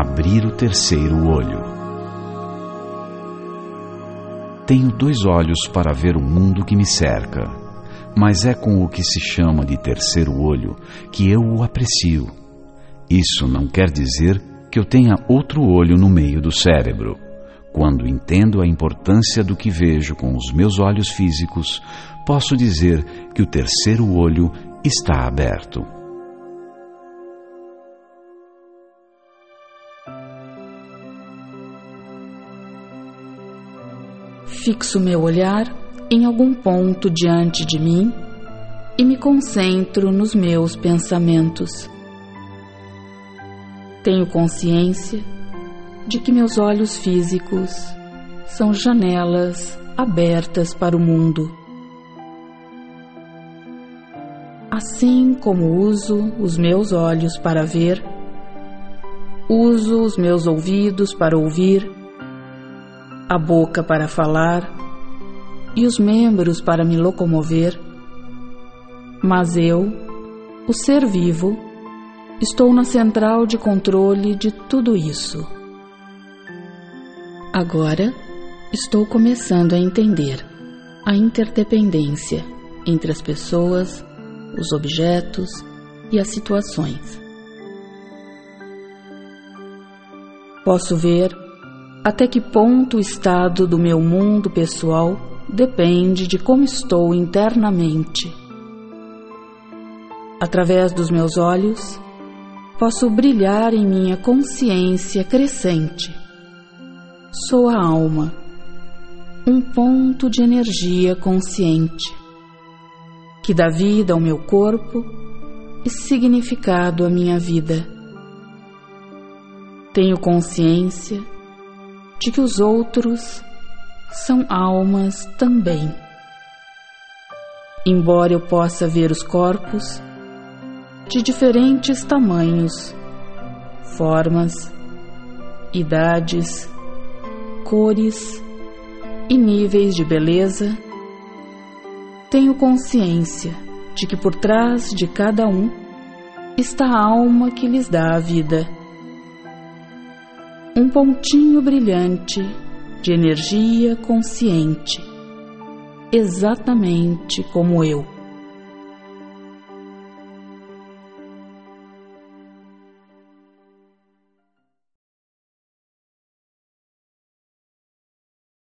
abrir o terceiro olho. Tenho dois olhos para ver o mundo que me cerca, mas é com o que se chama de terceiro olho que eu o aprecio. Isso não quer dizer que eu tenha outro olho no meio do cérebro. Quando entendo a importância do que vejo com os meus olhos físicos, posso dizer que o terceiro olho está aberto. Fixo meu olhar em algum ponto diante de mim e me concentro nos meus pensamentos. Tenho consciência de que meus olhos físicos são janelas abertas para o mundo. Assim como uso os meus olhos para ver, uso os meus ouvidos para ouvir, a boca para falar e os membros para me locomover, mas eu, o ser vivo, estou na central de controle de tudo isso. Agora estou começando a entender a interdependência entre as pessoas, os objetos e as situações. Posso ver até que ponto o estado do meu mundo pessoal depende de como estou internamente. Através dos meus olhos, posso brilhar em minha consciência crescente. Sou a alma, um ponto de energia consciente, que dá vida ao meu corpo e significado à minha vida. Tenho consciência de que os outros são almas também. Embora eu possa ver os corpos de diferentes tamanhos, formas, idades, cores e níveis de beleza, tenho consciência de que por trás de cada um está a alma que lhes dá a vida um pontinho brilhante de energia consciente, exatamente como eu.